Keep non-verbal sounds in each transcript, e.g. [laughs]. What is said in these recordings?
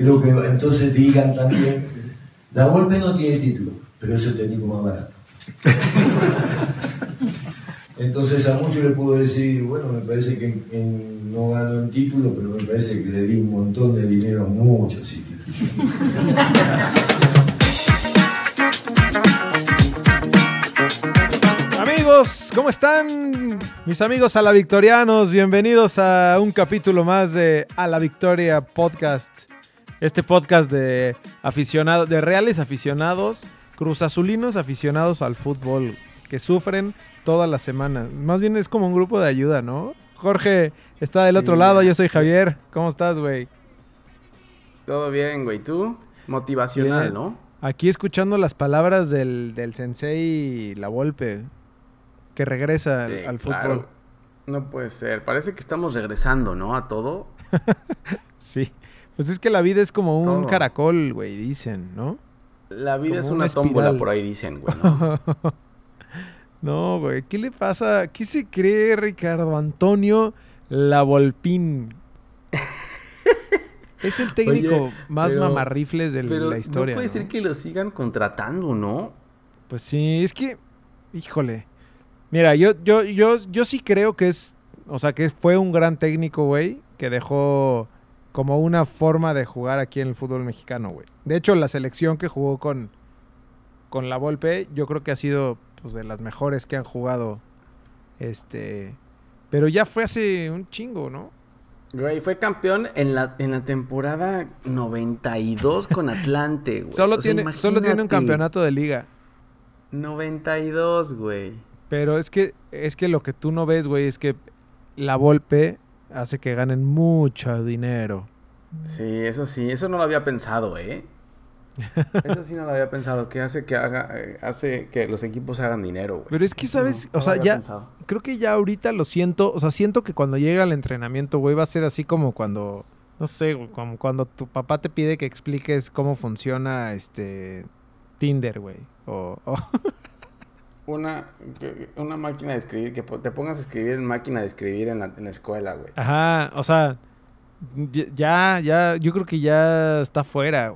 creo que entonces digan también, la golpe no tiene título, pero es el técnico más barato. [laughs] Entonces a muchos le puedo decir, bueno, me parece que no ganó en título, pero me parece que le di un montón de dinero a muchos sitios. Amigos, ¿cómo están? Mis amigos a la Victorianos, bienvenidos a un capítulo más de A la Victoria Podcast. Este podcast de aficionados, de reales aficionados, cruzazulinos aficionados al fútbol, que sufren toda la semana. Más bien es como un grupo de ayuda, ¿no? Jorge está del otro lado, yo soy Javier. ¿Cómo estás, güey? Todo bien, güey. ¿Tú? Motivacional, ¿no? Aquí escuchando las palabras del, del sensei La Volpe, que regresa al fútbol. No puede ser. Parece que estamos regresando, ¿no? A todo. [laughs] sí. Pues es que la vida es como un caracol, güey, dicen, ¿no? La vida es una, tómbola, por ahí dicen, güey. [laughs] No, güey. ¿Qué le pasa? ¿Qué se cree Ricardo Antonio Lavolpín? [laughs] es el técnico más mamarrifles de la historia. No puede ser que lo sigan contratando, ¿no? Pues sí, es que. Híjole. Mira, yo, yo, yo, yo sí creo que es. O sea, que fue un gran técnico, güey. Que dejó como una forma de jugar aquí en el fútbol mexicano, güey. De hecho, la selección que jugó con, con la Volpe, yo creo que ha sido pues, de las mejores que han jugado. Este. Pero ya fue hace un chingo, ¿no? Güey, fue campeón en la, en la temporada 92 con Atlante, güey. Solo, tiene, solo tiene un campeonato de liga. 92, güey. Pero es que, es que lo que tú no ves, güey, es que la Volpe hace que ganen mucho dinero. Sí, eso sí, eso no lo había pensado, ¿eh? [laughs] Eso sí no lo había pensado, que hace que haga, eh, hace que los equipos hagan dinero, güey. Pero es que, ¿sabes? o sea, ya, creo que ya ahorita lo siento, o sea, siento que cuando llega el entrenamiento, güey, va a ser así como cuando, no sé, como cuando tu papá te pide que expliques cómo funciona, este, Tinder, güey. O... [laughs] Una, una máquina de escribir, que te pongas a escribir en máquina de escribir en la, en la escuela, güey. Ajá, o sea, ya, ya, yo creo que ya está fuera,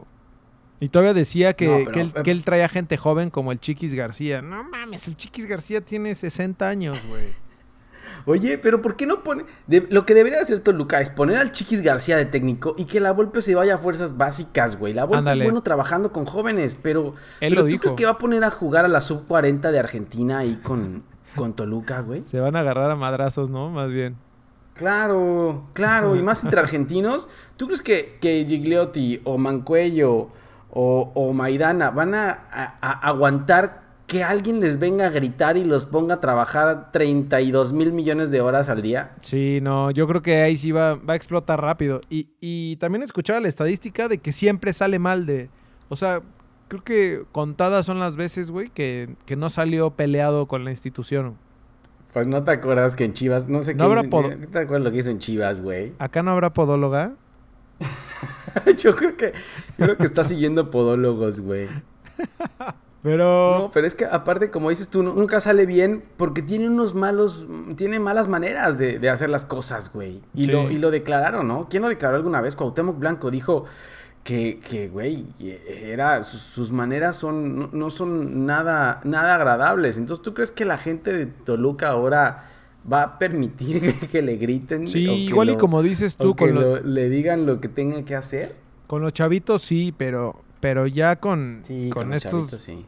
y todavía decía que, que, él, que, él, traía gente joven como el Chiquis García. No mames, el Chiquis García tiene 60 años, güey. Oye, pero ¿por qué no pone...? lo que debería hacer Toluca es poner al Chiquis García de técnico y que la Volpe se vaya a fuerzas básicas, güey. La Volpe es bueno trabajando con jóvenes, pero... Él lo ¿tú crees que va a poner a jugar a la sub-40 de Argentina ahí con, con Toluca, güey? Se van a agarrar a madrazos, ¿no? Más bien. Claro, claro. y más entre [laughs] argentinos. ¿Tú crees que, que Gigliotti o Mancuello o, Maidana van a, aguantar que alguien les venga a gritar y los ponga a trabajar 32 mil millones de horas al día? Sí, no, yo creo que ahí sí va, va a explotar rápido. Y, y también escuchaba la estadística de que siempre sale mal de... O sea, creo que contadas son las veces, güey, que, que no salió peleado con la institución. Pues no te acuerdas que en Chivas, no sé qué. Habrá ¿No te acuerdas lo que hizo en Chivas, güey? [laughs] ¿Acá no habrá podóloga? yo creo que yo creo que está siguiendo podólogos, güey. [laughs] Pero. No, pero es que aparte, como dices tú, nunca sale bien porque tiene unos malos. Tiene malas maneras de, hacer las cosas, güey. Y, lo, y lo declararon, ¿no? ¿Quién lo declaró alguna vez? Cuauhtémoc Blanco dijo que, que güey, era. Sus, maneras son. No, son nada, nada agradables. Entonces, ¿tú crees que la gente de Toluca ahora va a permitir [laughs] que, le griten. Sí, igual y como dices tú, con que le digan lo que tenga que hacer. Con los chavitos sí, pero pero ya con, con, estos sí.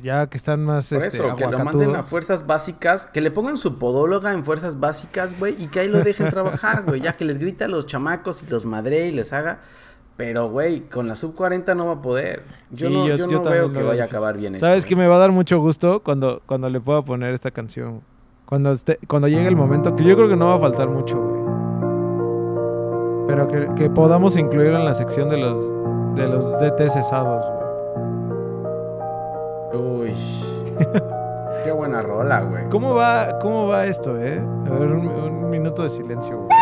ya que están más Por este, eso, que lo manden a fuerzas básicas, que le pongan su podóloga en fuerzas básicas, güey, y que ahí lo dejen trabajar, güey, ya que les grita a los chamacos y los madre y les haga pero, güey, con la sub 40 no va a poder. Yo no, yo, no veo que vaya a acabar bien. ¿Sabes que me va a dar mucho gusto cuando, cuando le pueda poner esta canción? Cuando, esté, cuando llegue el momento, que yo creo que no va a faltar mucho, güey. Pero que, podamos incluirlo en la sección de los, de los DT cesados, güey. Uy. [laughs] Qué buena rola, güey. ¿Cómo va, ¿Cómo va esto, eh? A ver, un, un minuto de silencio, güey. [laughs]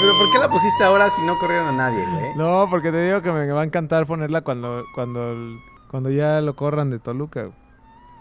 pero ¿por qué la pusiste ahora si no corrieron a nadie, güey? No, porque te digo que me va a encantar ponerla cuando, cuando, cuando ya lo corran de Toluca.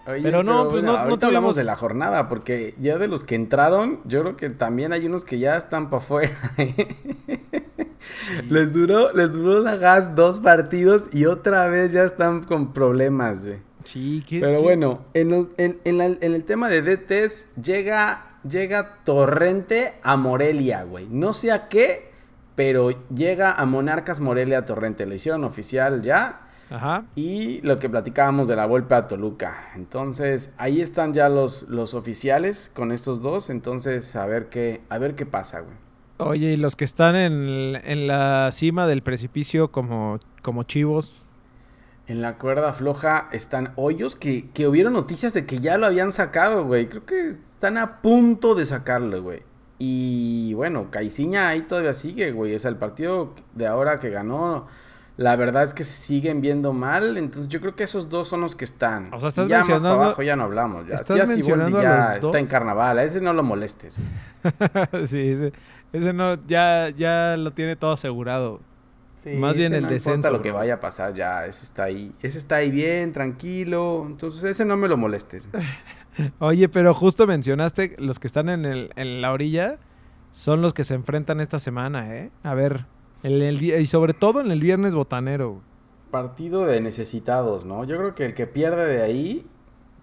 Pero no, pues no, no hablamos de la jornada, porque ya de los que entraron, yo creo que también hay unos que ya están para afuera. [laughs] les duró, les duró la gas dos partidos y otra vez ya están con problemas, güey. Sí, ¿qué, Pero bueno, en, en, en, el tema de DTs llega, llega Torrente a Morelia, güey. No sé a qué, pero llega a Monarcas Morelia Torrente. Lo hicieron oficial ya. Ajá. Y lo que platicábamos de la vuelta a Toluca. Entonces, ahí están ya los, los oficiales con estos dos. Entonces, a ver qué, a ver qué pasa, güey. Oye, y los que están en, en la cima del precipicio como, como chivos. En la cuerda floja están hoyos que, que hubieron noticias de que ya lo habían sacado, güey. Creo que están a punto de sacarlo, güey. Y bueno, Caiciña ahí todavía sigue, güey. O sea, el partido de ahora que ganó, la verdad es que se siguen viendo mal. Entonces yo creo que esos dos son los que están. O sea, estás ya mencionando... Más para abajo ya no hablamos. Ya, estás mencionando ya está en carnaval. A ese no lo molestes. [laughs] sí, ese, ese, no, ya, ya lo tiene todo asegurado. Más bien el no descenso. lo que vaya a pasar ya, ese está ahí. Ese está ahí bien, tranquilo. Entonces ese no me lo molestes. [laughs] Oye, pero justo mencionaste los que están en, el, en la orilla son los que se enfrentan esta semana, ¿eh? A ver, el, y sobre todo en el viernes botanero. Partido de necesitados, ¿no? Yo creo que el que pierde de ahí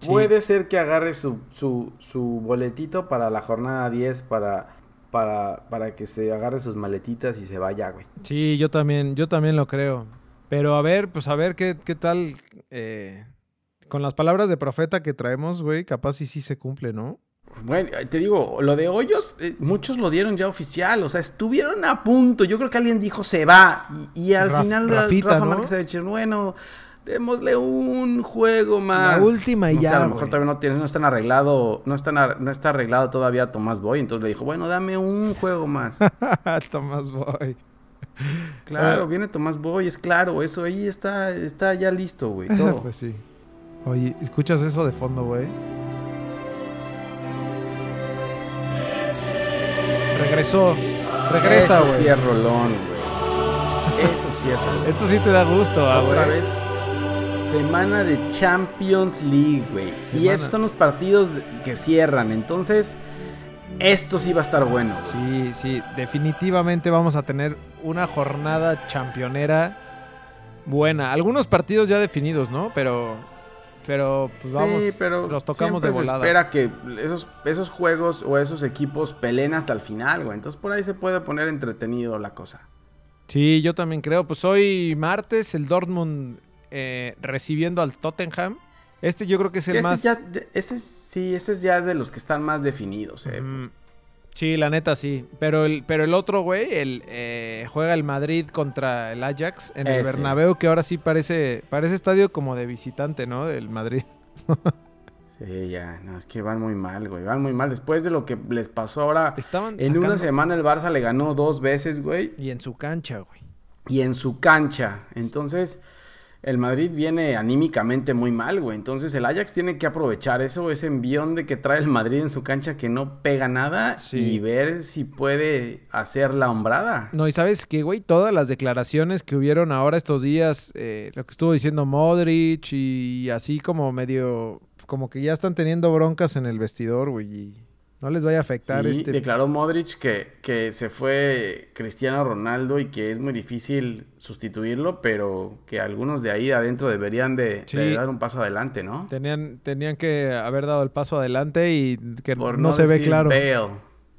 puede ser que agarre su, su, su boletito para la jornada 10 para para, para que se agarre sus maletitas y se vaya, güey. Sí, yo también, yo también lo creo. Pero a ver, pues a ver qué, qué tal eh, con las palabras de profeta que traemos, güey, capaz y sí se cumple, ¿no? Bueno, te digo, lo de Hoyos, eh, muchos lo dieron ya oficial, o sea, estuvieron a punto. Yo creo que alguien dijo se va y, al final Rafita, Rafa Márquez ha dicho, bueno, démosle un juego más. La última y ya. a lo mejor todavía no tienes, no están arreglado, no están no está arreglado todavía Tomás Boy. Entonces le dijo, bueno, dame un juego más. [laughs] Tomás Boy. Claro, viene Tomás Boy, es claro, eso ahí está, está ya listo, güey. [laughs] Pues sí. Oye, ¿escuchas eso de fondo, güey? Regresó. Regresa, güey. Eso sí es rolón, güey. Eso sí es rolón. [laughs] Esto sí te da gusto, güey. Otra vez Semana de Champions League, güey. Y esos son los partidos que cierran. Entonces, esto sí va a estar bueno. Sí, sí, definitivamente vamos a tener una jornada championera buena. Algunos partidos ya definidos, ¿no? Pero pero pues vamos, pero los tocamos de volada. Se espera que esos, esos juegos o esos equipos peleen hasta el final, güey. Entonces por ahí se puede poner entretenido la cosa. Sí, yo también creo. Pues hoy martes el Dortmund eh, recibiendo al Tottenham. Este yo creo que es el más. ese sí, ese es ya de los que están más definidos. Eh. Sí, la neta sí. Pero el, pero el otro, güey, el, eh, juega el Madrid contra el Ajax en el Bernabéu, que ahora sí parece, parece estadio como de visitante, ¿no? El Madrid. [laughs] sí, ya, no, es que van muy mal, güey. Van muy mal. Después de lo que les pasó ahora. Estaban en una semana el Barça le ganó dos veces, güey. Y en su cancha, güey. Y en su cancha. Entonces el Madrid viene anímicamente muy mal, güey. Entonces el Ajax tiene que aprovechar eso, ese envión de que trae el Madrid en su cancha que no pega nada y ver si puede hacer la hombrada. No, y sabes que, güey, todas las declaraciones que hubieron ahora estos días, eh, lo que estuvo diciendo Modric y así como medio, como que ya están teniendo broncas en el vestidor, güey. No les vaya a afectar sí, este. Declaró Modric que, que se fue Cristiano Ronaldo y que es muy difícil sustituirlo, pero que algunos de ahí adentro deberían de, dar un paso adelante, ¿no? Tenían, tenían que haber dado el paso adelante y que no, se ve claro. Bale.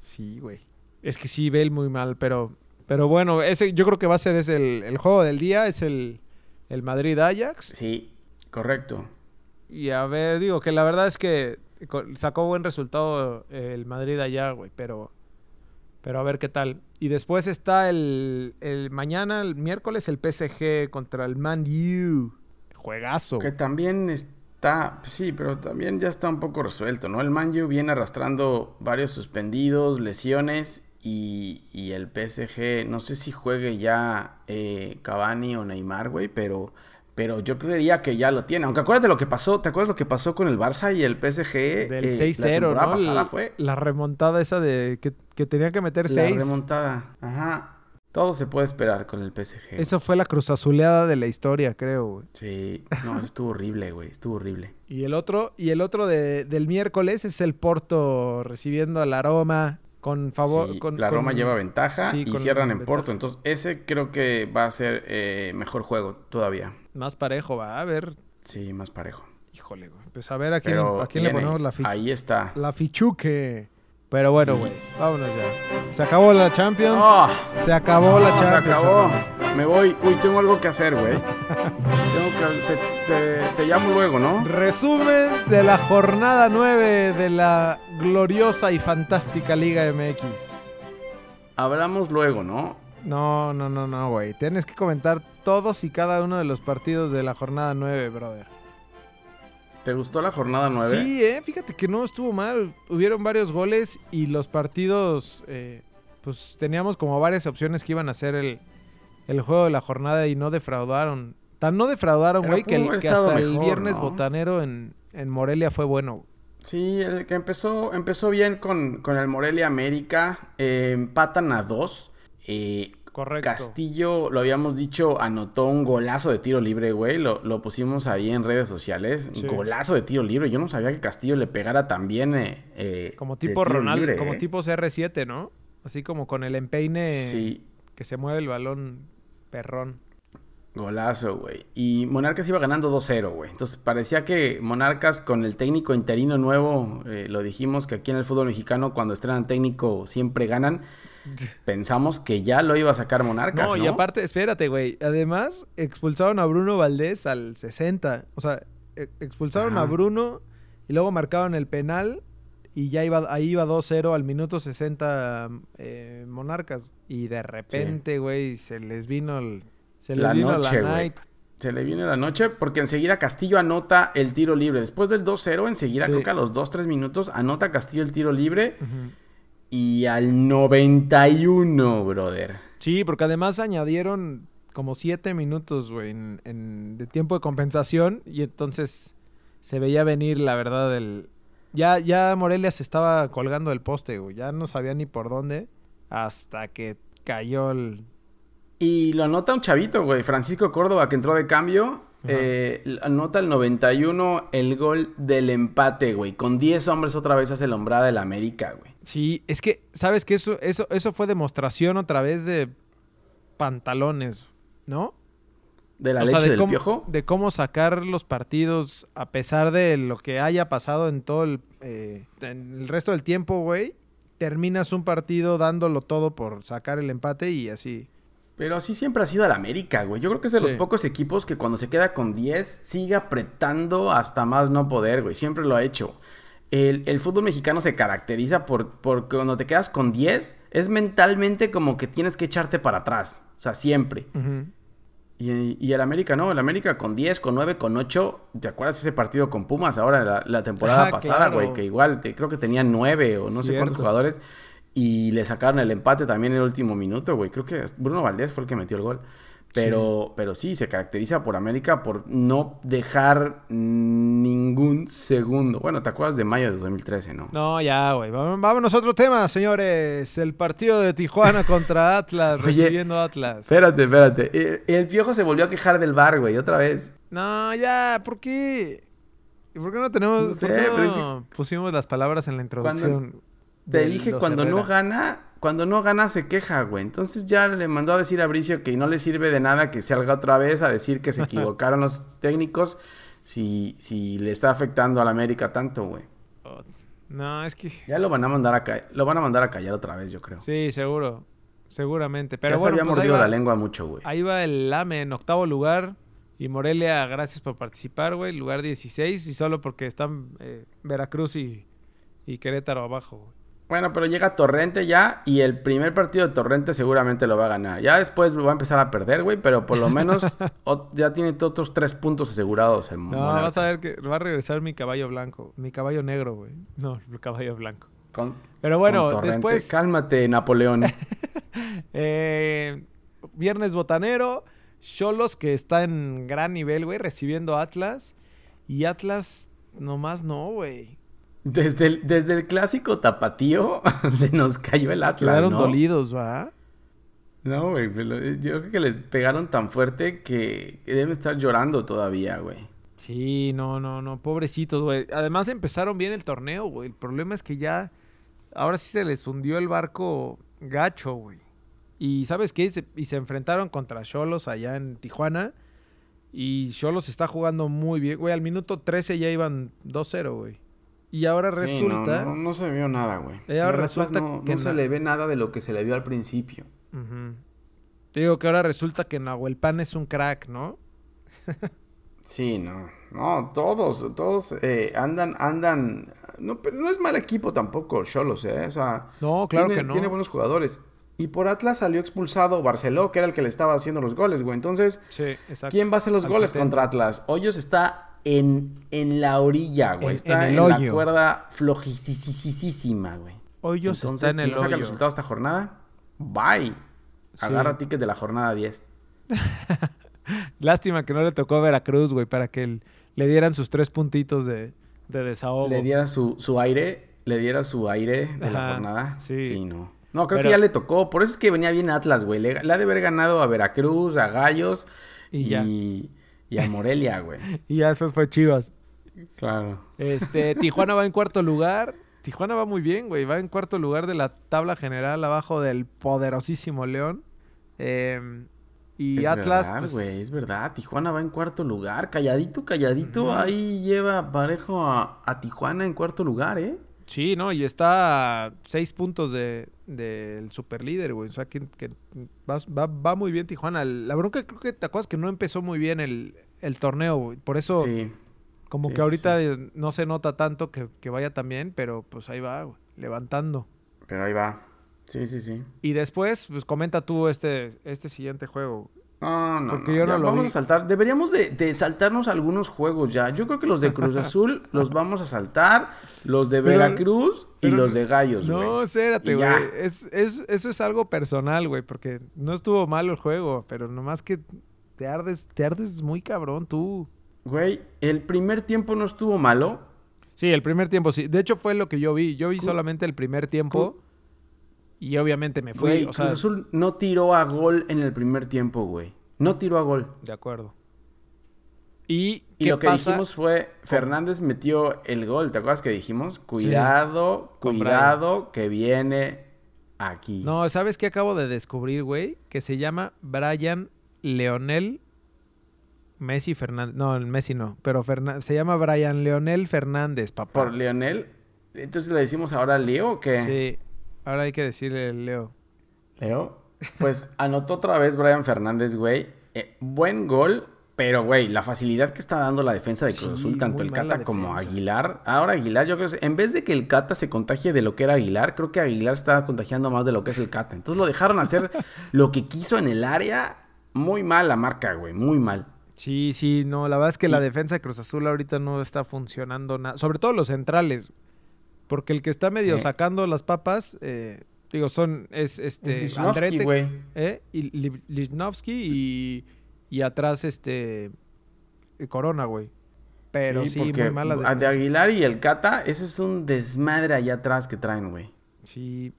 Sí, güey. Es que sí, Bale muy mal, pero, pero bueno, ese yo creo que va a ser es el, el juego del día, es el, el Madrid-Ajax. Sí, correcto. Y a ver, digo que la verdad es que Sacó buen resultado el Madrid allá, güey, pero, pero a ver qué tal. Y después está el, el mañana, el miércoles, el PSG contra el Man U. Juegazo. Que también está, sí, pero también ya está un poco resuelto, ¿no? El Man U viene arrastrando varios suspendidos, lesiones y, y el PSG, no sé si juegue ya eh, Cavani o Neymar, güey, pero pero yo creería que ya lo tiene. Aunque acuérdate lo que pasó, ¿te acuerdas lo que pasó con el Barça y el PSG? Del 6-0, eh, ¿no? fue. La remontada esa de que, que tenía que meter 6. La remontada, ajá. Todo se puede esperar con el PSG. Eso fue la cruzazuleada de la historia, creo, güey. Sí, no, estuvo horrible, güey, estuvo horrible. Y el otro, y el otro de, del miércoles es el Porto recibiendo al Aroma con favor. con, la Roma lleva ventaja y cierran en Porto. Entonces, ese creo que va a ser eh, mejor juego todavía. Más parejo, va a ver. Sí, más parejo. Híjole, güey. Pues a ver a quién, a quién le ponemos la ficha. Ahí está. La fichuque. Pero bueno, güey, vámonos ya. Se acabó la Champions. Ah. se acabó la Champions. Se acabó. Me voy. Uy, tengo algo que hacer, güey. [laughs] tengo que. Te, llamo luego, ¿no? Resumen de la jornada 9 de la gloriosa y fantástica Liga MX. Hablamos luego, ¿no? No, no, no, no, güey. Tienes que comentar todos y cada uno de los partidos de la jornada 9, brother. ¿Te gustó la jornada 9? Sí, eh, fíjate que no estuvo mal. Hubieron varios goles y los partidos, eh, pues teníamos como varias opciones que iban a ser el, juego de la jornada y no defraudaron. Tan no defraudaron, güey, que, hasta el viernes botanero en, Morelia fue bueno. Sí, el que empezó, empezó bien con, el Morelia América. Eh, empatan a dos. Eh, Correcto. Castillo, lo habíamos dicho, anotó un golazo de tiro libre, güey. Lo, pusimos ahí en redes sociales. Golazo de tiro libre. Yo no sabía que Castillo le pegara tan bien. Eh, eh, como tipo Ronaldo, como eh. tipo CR7, ¿no? Así como con el empeine que se mueve el balón perrón. Golazo, güey. Y Monarcas iba ganando 2-0, güey. Entonces parecía que Monarcas con el técnico interino nuevo, lo dijimos que aquí en el fútbol mexicano cuando estrenan técnico siempre ganan pensamos que ya lo iba a sacar Monarcas. No, y aparte, espérate, güey. Además, expulsaron a Bruno Valdés al 60. O sea, e, expulsaron a Bruno y luego marcaron el penal y ya iba, ahí iba 2-0 al minuto 60 eh, Monarcas. Y de repente, güey, se les vino el, se les la vino noche, la night. Se le viene la noche porque enseguida Castillo anota el tiro libre. Después del 2-0, enseguida, creo que a los 2-3 minutos, anota Castillo el tiro libre y al 91, brother. Sí, porque además añadieron como 7 minutos, güey, en, de tiempo de compensación y entonces se veía venir, la verdad, el... Ya, ya Morelia se estaba colgando el poste, güey, ya no sabía ni por dónde hasta que cayó el... Y lo anota un chavito, güey, Francisco Córdoba, que entró de cambio eh, anota el 91 el gol del empate, güey. Con 10 hombres otra vez hace el hombrada del América, güey. Sí, es que, ¿sabes que Eso, eso, eso fue demostración otra vez de pantalones, ¿no? ¿De la leche de del cómo, piojo? De cómo sacar los partidos a pesar de lo que haya pasado en todo el, eh, en el resto del tiempo, güey. Terminas un partido dándolo todo por sacar el empate y así. Pero así siempre ha sido el América, güey. Yo creo que es de los pocos equipos que cuando se queda con 10 sigue apretando hasta más no poder, güey. Siempre lo ha hecho. El, fútbol mexicano se caracteriza por, por cuando te quedas con 10, es mentalmente como que tienes que echarte para atrás. O sea, siempre. y, el América no, el América con 10, con 9, con 8. ¿Te acuerdas ese partido con Pumas ahora, la, temporada ah, pasada, güey? Que igual creo que tenía 9 o no sé cuántos jugadores. Y le sacaron el empate también en el último minuto, güey. Creo que Bruno Valdés fue el que metió el gol. Pero sí. pero sí, se caracteriza por América por no dejar ningún segundo. Bueno, ¿te acuerdas de mayo de 2013, no? No, ya, güey. Vámonos a otro tema, señores. El partido de Tijuana [laughs] contra Atlas, recibiendo Atlas. Espérate, espérate. El, Piojo se volvió a quejar del bar, güey, otra vez. No, ya, ¿por qué? ¿Por qué no tenemos... ¿por qué no pusimos las palabras en la introducción? Te dije, cuando no gana, cuando no gana se queja, güey. Entonces ya le mandó a decir a Bricio que no le sirve de nada que salga otra vez a decir que se [laughs] equivocaron los técnicos si, si le está afectando a la América tanto, güey. no, es que... Ya lo van a mandar a callar, lo van a mandar a callar otra vez, yo creo. Sí, seguro. Seguramente. Pero ya bueno, se había pues mordido la lengua mucho, güey. Ahí va el Lame en octavo lugar. Y Morelia, gracias por participar, güey. Lugar 16. Y solo porque están eh, Veracruz y, y Querétaro abajo, güey. Bueno, pero llega Torrente ya y el primer partido de Torrente seguramente lo va a ganar. Ya después lo va a empezar a perder, güey, pero por lo menos [laughs] ya tiene otros tres puntos asegurados. El no, vas a ver que va a regresar mi caballo blanco, mi caballo negro, güey. No, el caballo blanco. pero bueno, después... Cálmate, Napoleón. [laughs] eh, viernes botanero, Cholos que está en gran nivel, güey, recibiendo Atlas. Y Atlas nomás no, güey. Desde el, desde el clásico tapatío [laughs] se nos cayó el Atlas. Quedaron dolidos, ¿va? No, güey, yo creo que les pegaron tan fuerte que deben estar llorando todavía, güey. Sí, no, no, no, pobrecitos, güey. Además empezaron bien el torneo, güey. El problema es que ya, ahora sí se les hundió el barco gacho, güey. Y ¿sabes qué? y se enfrentaron contra Cholos allá en Tijuana. Y Cholos está jugando muy bien, güey. Al minuto 13 ya iban 2-0, güey. Y ahora resulta... no, se vio nada, güey. Y ahora resulta que... No se le ve nada de lo que se le vio al principio. Te digo que ahora resulta que Nahuel Pan es un crack, ¿no? Sí, no. No, todos, todos eh, andan, andan. No, pero no es mal equipo tampoco, Cholos, ¿eh? O sea. No, claro que no. Tiene buenos jugadores. Y por Atlas salió expulsado Barceló, que era el que le estaba haciendo los goles, güey. Entonces, ¿quién va a hacer los goles contra Atlas? Hoyos está en, en la orilla, güey. está en, la cuerda flojísima, güey. Hoyos está en el si no saca el resultado esta jornada, bye. Agarra tickets de la jornada 10. [laughs] Lástima que no le tocó a Veracruz, güey, para que le dieran sus tres puntitos de, desahogo. Le diera su, su, aire, le diera su aire de la jornada. Sí. Sí, no. No, creo que ya le tocó. Por eso es que venía bien Atlas, güey. Le, ha de haber ganado a Veracruz, a Gallos y, a Morelia, güey. [laughs] y ya después fue Chivas. Claro. Este, [laughs] Tijuana va en cuarto lugar. Tijuana va muy bien, güey. Va en cuarto lugar de la tabla general, abajo del poderosísimo León. Eh, y Atlas, verdad, pues... es verdad. Tijuana va en cuarto lugar. Calladito, calladito. Ahí lleva parejo a, Tijuana en cuarto lugar, ¿eh? Sí, ¿no? Y está a seis puntos del de, super líder, güey. O sea, que, va, muy bien Tijuana. La bronca creo que te acuerdas que no empezó muy bien el, torneo, güey. Por eso, como que ahorita no se nota tanto que, que vaya tan bien, pero pues ahí va, güey, levantando. Pero ahí va. Sí, sí, sí. Y después, pues comenta tú este, este siguiente juego. No, no, Porque yo no lo vamos a saltar. Deberíamos de, saltarnos algunos juegos ya. Yo creo que los de Cruz [laughs] Azul los vamos a saltar. Los de Veracruz y los de Gallos, No, espérate, güey. Es, eso es algo personal, güey. Porque no estuvo malo el juego. Pero nomás que te ardes, te ardes muy cabrón tú. Güey, el primer tiempo no estuvo malo. Sí, el primer tiempo sí. De hecho, fue lo que yo vi. Yo vi solamente el primer tiempo. Y obviamente me fui. Cruz Azul no tiró a gol en el primer tiempo, güey. No tiró a gol. De acuerdo. Y, lo que dijimos fue, Fernández metió el gol, ¿te acuerdas que dijimos? Cuidado, cuidado, que viene aquí. No, ¿sabes qué acabo de descubrir, güey? Que se llama Brian Leonel Messi Fernández. No, Messi no, pero se llama Brian Leonel Fernández, papá. ¿Por Leonel? Entonces le decimos ahora Leo o qué? Sí, Ahora hay que decirle Leo. Leo. Pues anotó otra vez Brian Fernández, güey. Eh, buen gol, pero, güey, la facilidad que está dando la defensa de Cruz Azul, tanto el Cata como Aguilar. Ahora Aguilar, yo creo que en vez de que el Cata se contagie de lo que era Aguilar, creo que Aguilar está contagiando más de lo que es el Cata. Entonces lo dejaron hacer [laughs] lo que quiso en el área. Muy mal la marca, güey, muy mal. Sí, sí, no, la verdad es que la defensa de Cruz Azul ahorita no está funcionando nada. Sobre todo los centrales. Porque el que está medio sacando las papas, eh, digo, son, es este, Andrete, ¿eh? y Lichnowsky y, atrás este, Corona, güey. Pero sí, muy mala defensa. De Aguilar y el Cata, eso es un desmadre allá atrás que traen, güey. Sí.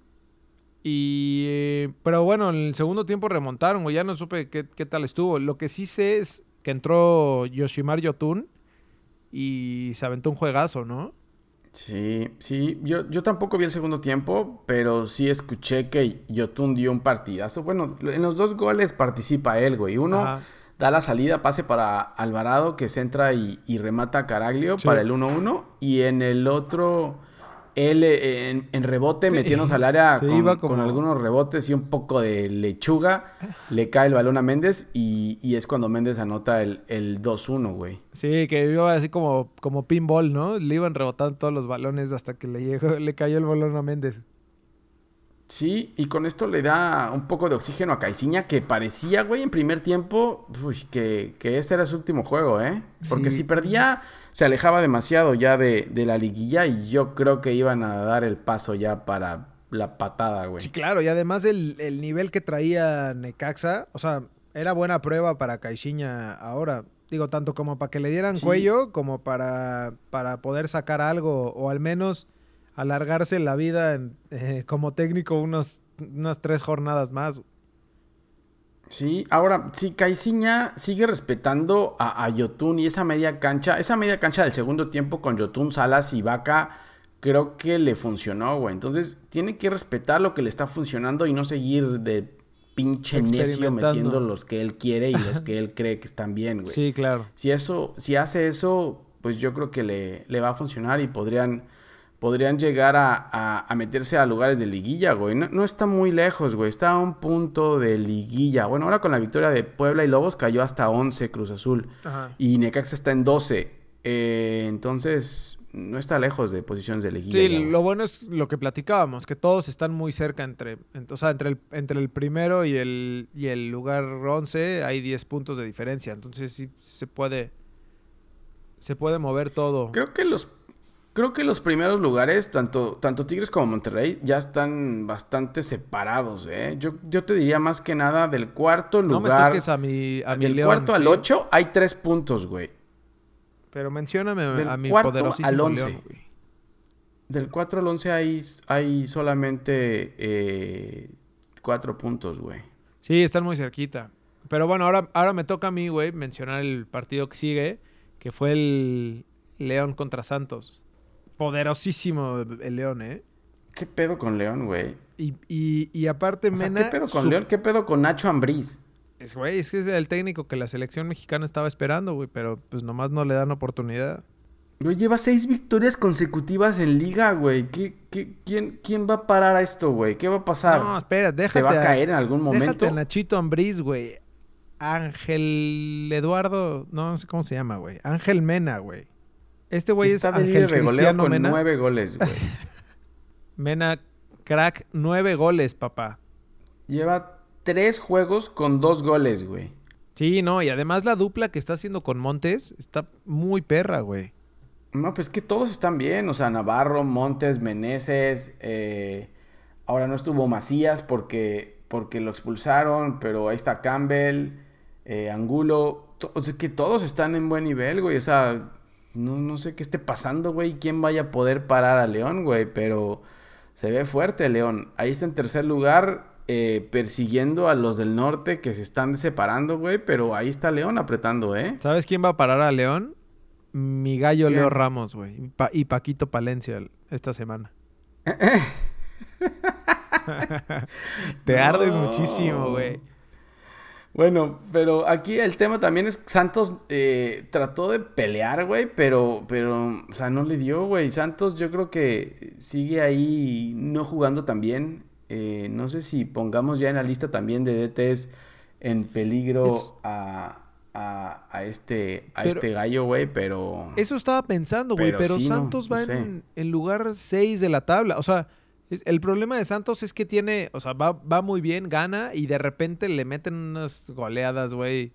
Y, eh, pero bueno, en el segundo tiempo remontaron, güey. Ya no supe qué, qué, tal estuvo. Lo que sí sé es que entró Yoshimar Yotun y se aventó un juegazo, ¿no? Sí, sí, yo, yo tampoco vi el segundo tiempo, pero sí escuché que Yotun dio un partidazo. Bueno, en los dos goles participa él, güey. Uno da la salida, pase para Alvarado, que se entra y, remata a Caraglio para el 1-1. Y en el otro él eh, en, rebote, metiéndose al área con, algunos rebotes y un poco de lechuga, le cae el balón a Méndez y, es cuando Méndez anota el, el 2-1, güey. Sí, que iba así como, como pinball, ¿no? Le iban rebotando todos los balones hasta que le, llegó, [laughs] le cayó el balón a Méndez. Sí, y con esto le da un poco de oxígeno a Caiciña, que parecía, güey, en primer tiempo, que, que este era su último juego, ¿eh? Porque si perdía se alejaba demasiado ya de, la liguilla y yo creo que iban a dar el paso ya para la patada, güey. Sí, claro, y además el, nivel que traía Necaxa, o sea, era buena prueba para Caixinha ahora. Digo, tanto como para que le dieran cuello, como para, para poder sacar algo, o al menos alargarse la vida eh, como técnico unos, unas tres jornadas más. Sí, ahora, si Caiciña sigue respetando a, a, Yotun y esa media cancha, esa media cancha del segundo tiempo con Yotun, Salas y Vaca, creo que le funcionó, güey. Entonces, tiene que respetar lo que le está funcionando y no seguir de pinche necio metiendo los que él quiere y los [laughs] que él cree que están bien, güey. Sí, claro. Si eso, si hace eso, pues yo creo que le, le va a funcionar y podrían podrían llegar a, meterse a lugares de liguilla, güey. No, está muy lejos, güey. Está a un punto de liguilla. Bueno, ahora con la victoria de Puebla y Lobos cayó hasta 11 Cruz Azul. Y Necaxa está en 12. Eh, entonces, no está lejos de posiciones de liguilla. Sí, lo bueno es lo que platicábamos, que todos están muy cerca entre, o sea, entre el, entre el primero y el, y el lugar 11 hay 10 puntos de diferencia. Entonces sí se puede, se puede mover todo. Creo que los Creo que los primeros lugares, tanto, tanto Tigres como Monterrey, ya están bastante separados, ¿eh? Yo, yo te diría más que nada del cuarto lugar. No me toques a mi, a mi Del cuarto al ocho hay tres puntos, güey. Pero mencióname a mi poderosísimo al once. León, güey. Del 4 al 11 hay, hay solamente eh, cuatro puntos, güey. Sí, están muy cerquita. Pero bueno, ahora, ahora me toca a mí, güey, mencionar el partido que sigue, que fue el León contra Santos poderosísimo el León, ¿eh? ¿Qué pedo con León, güey? Y, y, aparte, Mena. ¿Qué pedo con León? ¿Qué pedo con Nacho Ambriz? Es, güey, es que es el técnico que la selección mexicana estaba esperando, güey, pero pues nomás no le dan oportunidad. Güey, lleva seis victorias consecutivas en liga, güey. ¿Qué, quién, quién, va a parar a esto, güey? ¿Qué va a pasar? No, espera, déjate. ¿Se va a caer en algún momento? Déjate a Nachito Ambriz, güey. Ángel Eduardo, no, no sé cómo se llama, güey. Ángel Mena, güey. Este güey es Ángel Cristiano con Mena. nueve goles, [laughs] güey. Mena, crack, nueve goles, papá. Lleva tres juegos con dos goles, güey. Sí, no, y además la dupla que está haciendo con Montes está muy perra, güey. No, pues que todos están bien, o sea, Navarro, Montes, Meneses, eh, ahora no estuvo Macías porque, porque lo expulsaron, pero ahí está Campbell, eh, Angulo, o sea, que todos están en buen nivel, güey, o sea, no, no sé qué esté pasando, güey. ¿Quién vaya a poder parar a León, güey? Pero se ve fuerte León. Ahí está en tercer lugar, eh, persiguiendo a los del norte que se están separando, güey. Pero ahí está León apretando, ¿eh? ¿Sabes quién va a parar a León? Mi gallo Leo Ramos, güey. y Paquito Palencia esta semana. [laughs] [laughs] Te ardes muchísimo, güey. Bueno, pero aquí el tema también es Santos eh, trató de pelear, güey, pero, pero, o sea, no le dio, güey. Santos yo creo que sigue ahí no jugando tan bien. Eh, no sé si pongamos ya en la lista también de DTs en peligro a, a, este, a este gallo, güey, pero... Eso estaba pensando, güey, pero, Santos va en, en lugar 6 de la tabla. O sea, el problema de Santos es que tiene, o sea, va, muy bien, gana y de repente le meten unas goleadas, güey.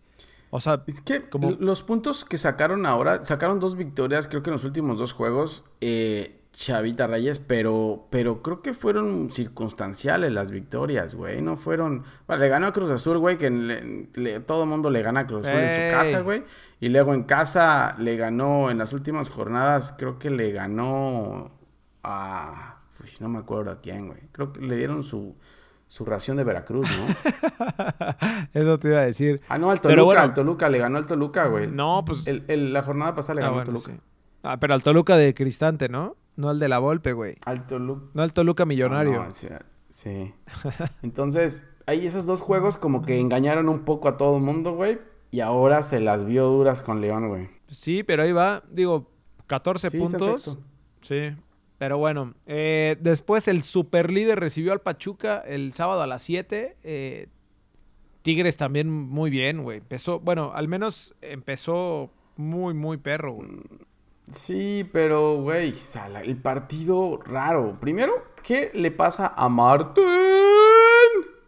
O sea, es que como... los puntos que sacaron ahora, sacaron dos victorias, creo que en los últimos dos juegos, eh, Chavita Reyes, pero, pero creo que fueron circunstanciales las victorias, güey. No fueron. Bueno, le ganó a Cruz Azul, güey, que todo el mundo le gana a Cruz Azul en su casa, güey. Y luego en casa le ganó, en las últimas jornadas, creo que le ganó a no me acuerdo a quién, güey. Creo que le dieron su, su ración de Veracruz, ¿no? [laughs] Eso te iba a decir. Ah, no, al Toluca, al Toluca, le ganó al Toluca, güey. No, pues. la jornada pasada le ah, ganó al Toluca. Ah, pero al Toluca de Cristante, ¿no? No al de la Volpe, güey. Al Toluca. No al Toluca millonario. No, sí. [laughs] Entonces, ahí esos dos juegos como que engañaron un poco a todo el mundo, güey. Y ahora se las vio duras con León, güey. Sí, pero ahí va, digo, 14 puntos. Sí, pero bueno, eh, después el superlíder recibió al Pachuca el sábado a las 7. Eh, Tigres también muy bien, güey. Empezó, bueno, al menos empezó muy, muy perro, güey. Sí, pero, güey, el partido raro. Primero, ¿qué le pasa a Martín?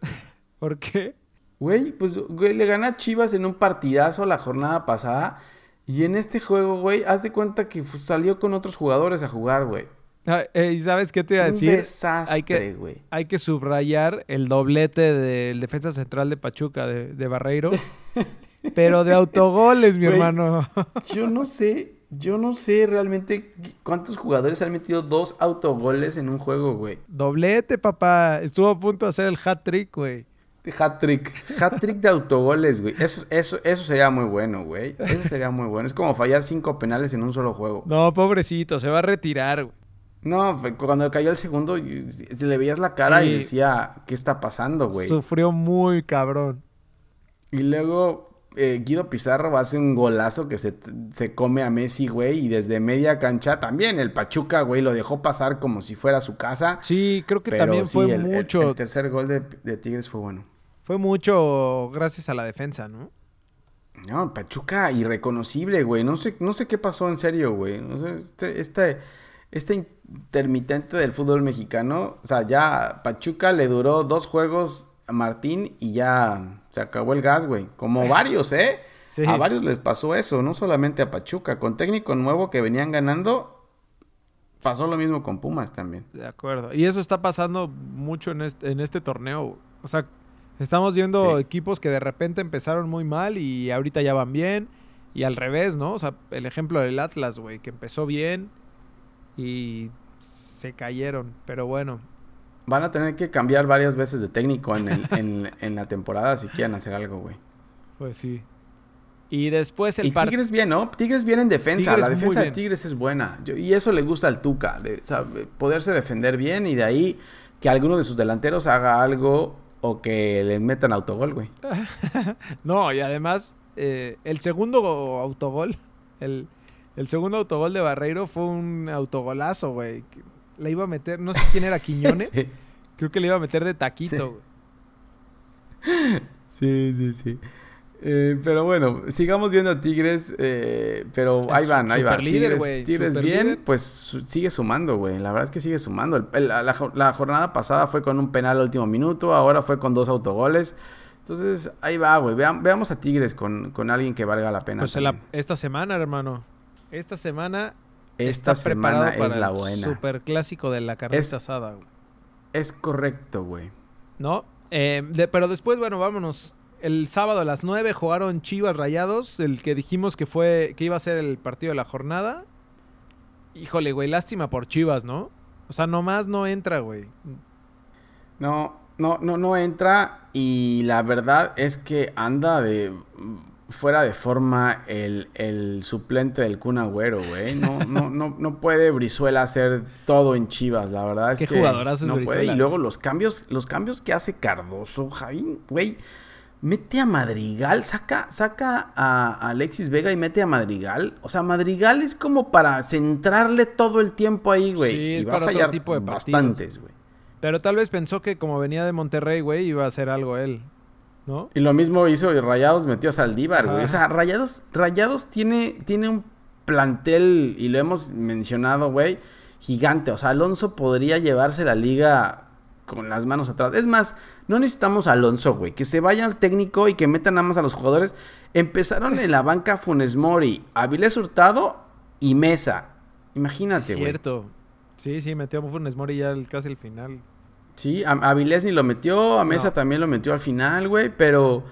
[laughs] ¿Por qué? Güey, pues güey, le gana Chivas en un partidazo la jornada pasada. Y en este juego, güey, haz de cuenta que salió con otros jugadores a jugar, güey. Ah, eh, ¿Y sabes qué te iba a decir? Un desastre, hay que, hay que subrayar el doblete del defensa central de Pachuca, de, Barreiro. [laughs] pero de autogoles, mi hermano. yo no sé, yo no sé realmente cuántos jugadores han metido dos autogoles en un juego, güey. Doblete, papá. Estuvo a punto de hacer el hat trick, güey. Hat-trick. Hat-trick de autogoles, güey. Eso, eso, eso sería muy bueno, güey. Eso sería muy bueno. Es como fallar cinco penales en un solo juego. No, pobrecito, se va a retirar, güey. No, cuando cayó el segundo, le veías la cara y decía, ¿qué está pasando, güey? Sufrió muy cabrón. Y luego eh, Guido Pizarro hace un golazo que se, se, come a Messi, güey, y desde media cancha también el Pachuca, güey, lo dejó pasar como si fuera su casa. Sí, creo que también fue mucho. El, tercer gol de, Tigres fue bueno. Fue mucho gracias a la defensa, ¿no? No, Pachuca irreconocible, güey. No sé, no sé qué pasó en serio, güey. No sé, este, este, este intermitente del fútbol mexicano, o sea, ya Pachuca le duró dos juegos a Martín y ya se acabó el gas, güey. Como varios, ¿eh? Sí. A varios les pasó eso, no solamente a Pachuca. Con técnico nuevo que venían ganando, pasó lo mismo con Pumas también. De acuerdo. Y eso está pasando mucho en este, en este torneo. O sea, estamos viendo equipos que de repente empezaron muy mal y ahorita ya van bien. Y al revés, ¿no? O sea, el ejemplo del Atlas, güey, que empezó bien y se cayeron. Pero bueno, Van a tener que cambiar varias veces de técnico en, en, la temporada si quieren hacer algo, güey. Pues sí. Y después el y Tigres bien, ¿no? Tigres bien en defensa. la defensa de Tigres es buena. y eso le gusta al Tuca. De, poderse defender bien y de ahí que alguno de sus delanteros haga algo o que le metan autogol, güey. [laughs] no, y además, eh, el segundo autogol, el, el segundo autogol de Barreiro fue un autogolazo, güey la iba a meter, no sé quién era Quiñones. [laughs] Creo que le iba a meter de taquito, [laughs] Sí, sí, sí. Eh, pero bueno, sigamos viendo a Tigres, eh, pero ahí van, ahí van. Tigres, Tigres bien, pues sigue sumando, güey. La verdad es que sigue sumando. la, jornada pasada fue con un penal al último minuto, ahora fue con dos autogoles. Entonces, ahí va, güey. veamos a Tigres con, alguien que valga la pena. Pues esta semana, hermano. Esta semana esta semana es la buena. El super clásico de la carnita asada. Es correcto, güey. ¿No? Eh, pero después, bueno, vámonos. El sábado a las 9 jugaron Chivas Rayados, el que dijimos que fue que iba a ser el partido de la jornada. Híjole, güey, lástima por Chivas, ¿no? O sea, nomás no entra, güey. No, no, no, no entra. Y la verdad es que anda de fuera de forma el, suplente del Kun Agüero, güey. No, no, no, no puede Brizuela hacer todo en Chivas, la verdad es ¿Qué que jugadorazo no puede. Y luego los cambios, los cambios que hace Cardoso, Javín, güey. Mete a Madrigal, saca, saca a Alexis Vega y mete a Madrigal. O sea, Madrigal es como para centrarle todo el tiempo ahí, güey. Sí, y va a fallar tipo de bastantes, güey. Pero tal vez pensó que como venía de Monterrey, güey, iba a hacer algo él. Y lo mismo hizo Rayados, metió a Saldívar, güey. O sea, Rayados, Rayados tiene, tiene un plantel, y lo hemos mencionado, güey, gigante. O sea, Alonso podría llevarse la liga con las manos atrás. Es más, no necesitamos a Alonso, güey. Que se vaya al técnico y que metan nada más a los jugadores. Empezaron en la banca Funes Mori, Avilés Hurtado y Mesa. Imagínate, güey. cierto. Sí, sí, metió a Funes Mori ya casi el final. Sí, a, a ni lo metió, a Mesa también lo metió al final, güey, pero,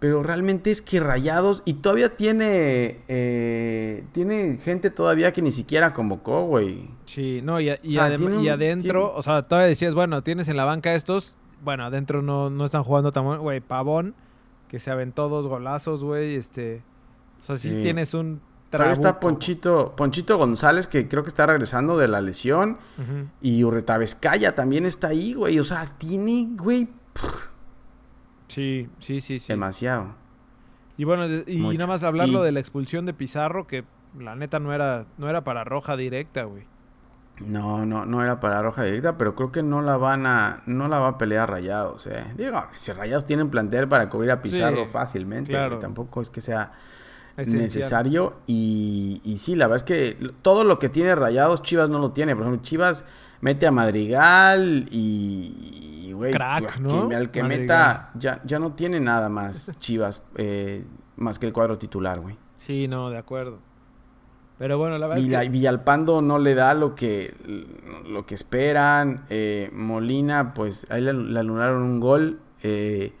pero realmente es que Rayados, y todavía tiene, eh, tiene gente todavía que ni siquiera convocó, güey. Sí, no, y, y, adentro, o sea, todavía decías, bueno, tienes en la banca estos, bueno, adentro no, no están jugando tan güey, Pavón, que se aventó dos golazos, güey, este, o sea, sí tienes un Todavía está Ponchito, Ponchito González, que creo que está regresando de la lesión. Y Urreta Vizcaya también está ahí, güey. O sea, tiene, güey. Sí, sí, sí, sí. Demasiado. Y bueno, y nada más hablarlo de la expulsión de Pizarro, que la neta no era, no era para roja directa, güey. No, no, no era para roja directa, pero creo que no la van a, no la va a pelear Rayados, eh. Digo, si Rayados tienen plantel para cubrir a Pizarro fácilmente, tampoco es que sea necesario. Y, y, sí, la verdad es que todo lo que tiene Rayados, Chivas no lo tiene. Por ejemplo, Chivas mete a Madrigal y, güey, Crack, ¿no? al que meta ya, ya no tiene nada más Chivas eh, más que el cuadro titular, güey. Sí, no, de acuerdo. Pero bueno, la verdad es que... Villalpando no le da lo que, lo que esperan. Eh, Molina, pues ahí le, le, anularon un gol. Eh,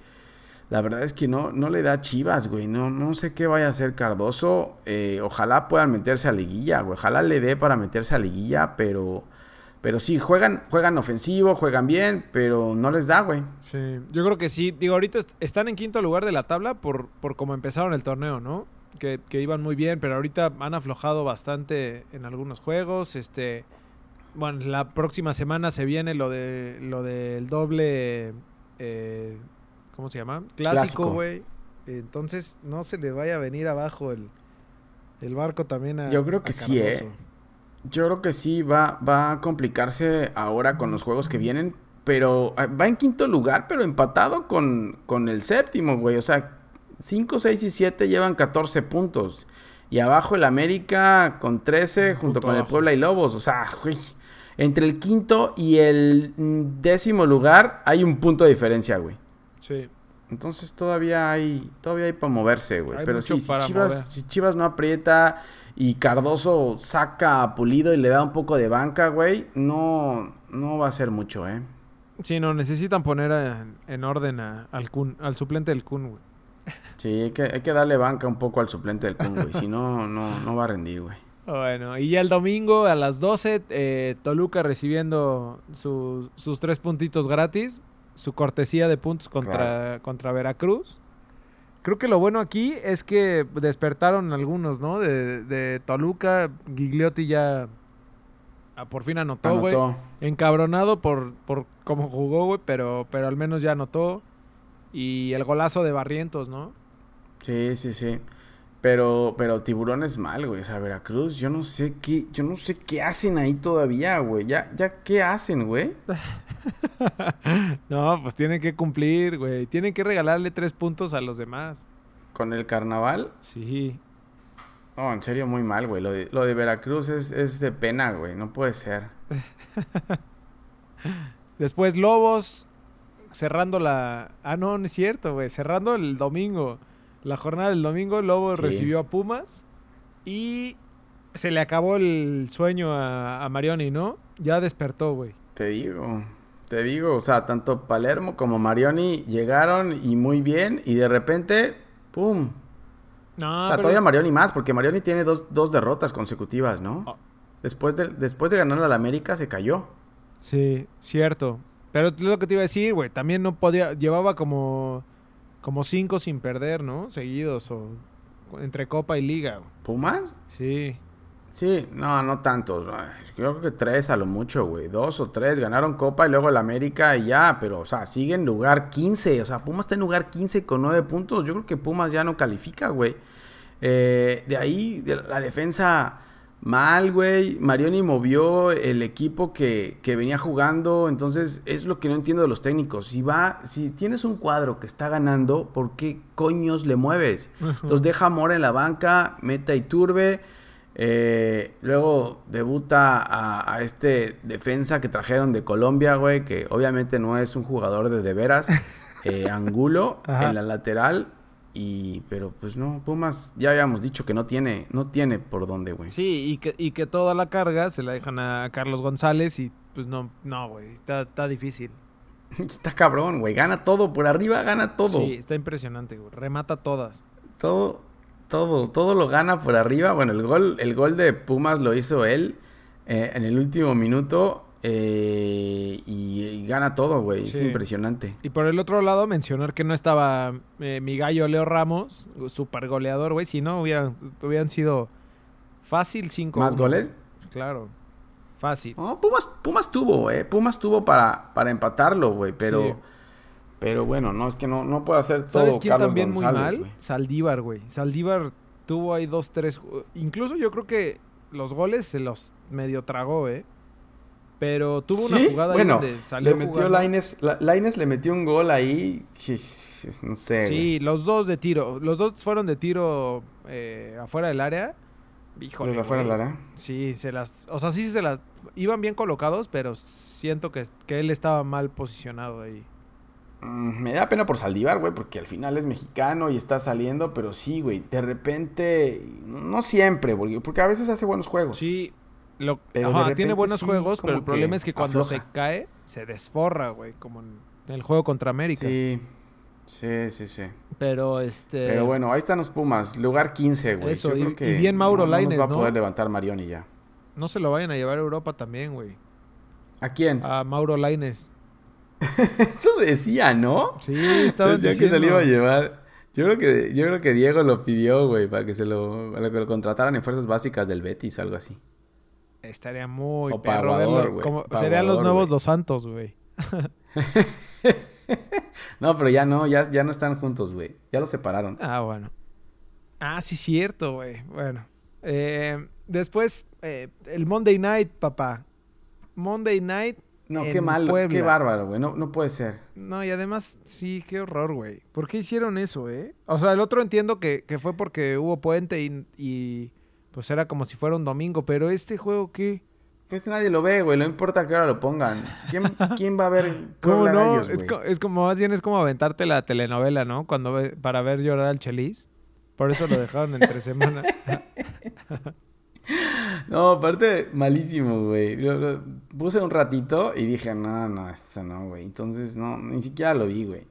la verdad es que no, no le da chivas, güey. No, no sé qué vaya a hacer Cardoso. Eh, ojalá puedan meterse a liguilla, güey. Ojalá le dé para meterse a liguilla, pero, Pero sí, juegan, juegan ofensivo, juegan bien, pero no les da, güey. Sí, yo creo que sí. Digo, ahorita están en quinto lugar de la tabla por, por cómo empezaron el torneo, ¿no? Que, que, iban muy bien, pero ahorita han aflojado bastante en algunos juegos. Este, bueno, la próxima semana se viene lo de lo del doble, eh, ¿cómo se llama? Clásico, güey. Entonces no se le vaya a venir abajo el, el barco también a. Yo creo que sí, eh. Yo creo que sí va, va a complicarse ahora con los juegos que vienen. Pero ah, va en quinto lugar, pero empatado con, con el séptimo, güey. O sea, 5, 6 y 7 llevan 14 puntos. Y abajo el América con 13 junto con el Puebla y Lobos. O sea, güey, entre el quinto y el décimo lugar hay un punto de diferencia, güey. Sí. Entonces todavía hay, todavía hay para moverse, güey. Pero sí, si Chivas, si Chivas no aprieta y Cardoso saca a Pulido y le da un poco de banca, güey, no, no va a ser mucho, ¿eh? Sí, no, necesitan poner en orden al, Kun, al suplente del Kun, güey. Sí, hay que, hay que darle banca un poco al suplente del Kun, güey. si no, no, no va a rendir, güey. Bueno, y ya el domingo a las 12, eh, Toluca recibiendo sus tres puntitos gratis, su cortesía de puntos contra, contra Veracruz. Creo que lo bueno aquí es que despertaron algunos, ¿no? De, de Toluca, Gigliotti ya ah, por fin anotó, güey. Encabronado por, por cómo jugó, güey, pero, pero al menos ya anotó. Y el golazo de Barrientos, ¿no? Sí, sí, sí. Pero, pero Tiburón es mal, güey. O sea, Veracruz, yo no sé qué, yo no sé qué hacen ahí todavía, güey. Ya, ya, ¿qué hacen, güey? [laughs] [laughs] no, pues tienen que cumplir, güey. Tienen que regalarle tres puntos a los demás. ¿Con el carnaval? Sí. No, en serio, muy mal, güey. Lo de, lo de Veracruz es, es de pena, güey. No puede ser. [laughs] Después Lobos cerrando la... Ah, no, no es cierto, güey. Cerrando el domingo. La jornada del domingo, Lobo recibió a Pumas y se le acabó el sueño a, Marioni, ¿no? Ya despertó, güey. Te digo, te digo, o sea, tanto Palermo como Marioni llegaron y muy bien y de repente, ¡pum! No, o sea, todavía Marioni más, porque Marioni tiene dos, dos derrotas consecutivas, ¿no? Oh. Después, de, después de ganar al América se cayó. Sí, cierto. Pero lo que te iba a decir, güey, también no podía, llevaba como como cinco sin perder, ¿no? Seguidos o entre Copa y Liga. ¿Pumas? Sí. Sí, no, no tantos. Creo que tres a lo mucho, güey. Dos o tres. Ganaron Copa y luego el América y ya. Pero, o sea, sigue en lugar 15. O sea, Pumas está en lugar 15 con nueve puntos. Yo creo que Pumas ya no califica, güey. Eh, de ahí, la defensa mal, güey. Marioni movió el equipo que, que, venía jugando. Entonces, es lo que no entiendo de los técnicos. Si va, si tienes un cuadro que está ganando, ¿por qué coños le mueves? Entonces deja Mora en la banca, meta y turbe. Eh, luego debuta a, a, este defensa que trajeron de Colombia, güey, que obviamente no es un jugador de de veras. [laughs] Eh, Angulo en la lateral y, pero pues no, Pumas ya habíamos dicho que no tiene, no tiene por dónde, güey. Sí, y que, y que toda la carga se la dejan a Carlos González y pues no, no, güey, está, está difícil. [laughs] Está cabrón, güey, gana todo, por arriba gana todo. Sí, está impresionante, güey, remata todas. Todo, todo, todo lo gana por arriba. Bueno, el gol, el gol de Pumas lo hizo él eh, en el último minuto eh, y, gana todo, güey. Es impresionante. Y por el otro lado, mencionar que no estaba eh, mi gallo Leo Ramos, super goleador, güey. Si no, hubieran, hubieran sido fácil cinco. ¿Más goles? Claro. Fácil. Pumas, Pumas tuvo, eh. Pumas tuvo para, para empatarlo, güey. Pero, pero bueno, no, es que no, no puede hacer todo. ¿Sabes quién también muy mal? Saldívar, güey. Saldívar tuvo ahí dos, tres. Incluso yo creo que los goles se los medio tragó, eh. Pero tuvo una jugada bueno, donde salió le metió Laines, Laines le metió un gol ahí, no sé. Sí, los dos de tiro, los dos fueron de tiro eh, afuera del área. Híjole, afuera del área? Sí, se las, o sea, sí se las iban bien colocados, pero siento que, que él estaba mal posicionado ahí. Mm, me da pena por Saldívar, güey, porque al final es mexicano y está saliendo, pero sí, güey, de repente, no siempre, porque, porque a veces hace buenos juegos. Sí, lo, tiene buenos juegos, pero el problema es que cuando se cae, se desforra, güey, como en el juego contra América. Sí. Sí, sí, sí. Pero este. Pero bueno, ahí están los Pumas. Lugar 15, güey. Eso, y, bien Mauro Laines, ¿no? va a poder levantar Marioni ya. No se lo vayan a llevar a Europa también, güey. ¿A quién? A Mauro Laines. [laughs] Eso decía, ¿no? Sí, estaba Decía que se lo iba a llevar. Yo creo que, yo creo que Diego lo pidió, güey, para que se lo, para que lo contrataran en fuerzas básicas del Betis o algo así. Estaría muy O perro verlo. como- serían los nuevos. Dos Santos, güey. [laughs] No, pero ya no, ya, ya no están juntos, güey. Ya los separaron. Ah, bueno. Ah, sí, cierto, güey. Bueno. Eh, después, eh, el Monday Night, papá. Monday Night. No, en qué malo, Puebla. qué bárbaro, güey. No, no puede ser. No, y además, sí, qué horror, güey. ¿Por qué hicieron eso, eh? O sea, el otro entiendo que, que fue porque hubo puente y, y, pues era como si fuera un domingo, pero este juego, ¿qué? Pues nadie lo ve, güey. No importa que ahora lo pongan. ¿Quién, [laughs] quién va a ver ¿Cómo no? Gallos, es, co- es como, más bien es como aventarte la telenovela, ¿no? Cuando ve- para ver llorar al Chelis. Por eso lo dejaron entre semana. [laughs] No, aparte, malísimo, güey. Lo- lo- Puse un ratito y dije, no, no, esto no, güey. Entonces, no, ni siquiera lo vi, güey.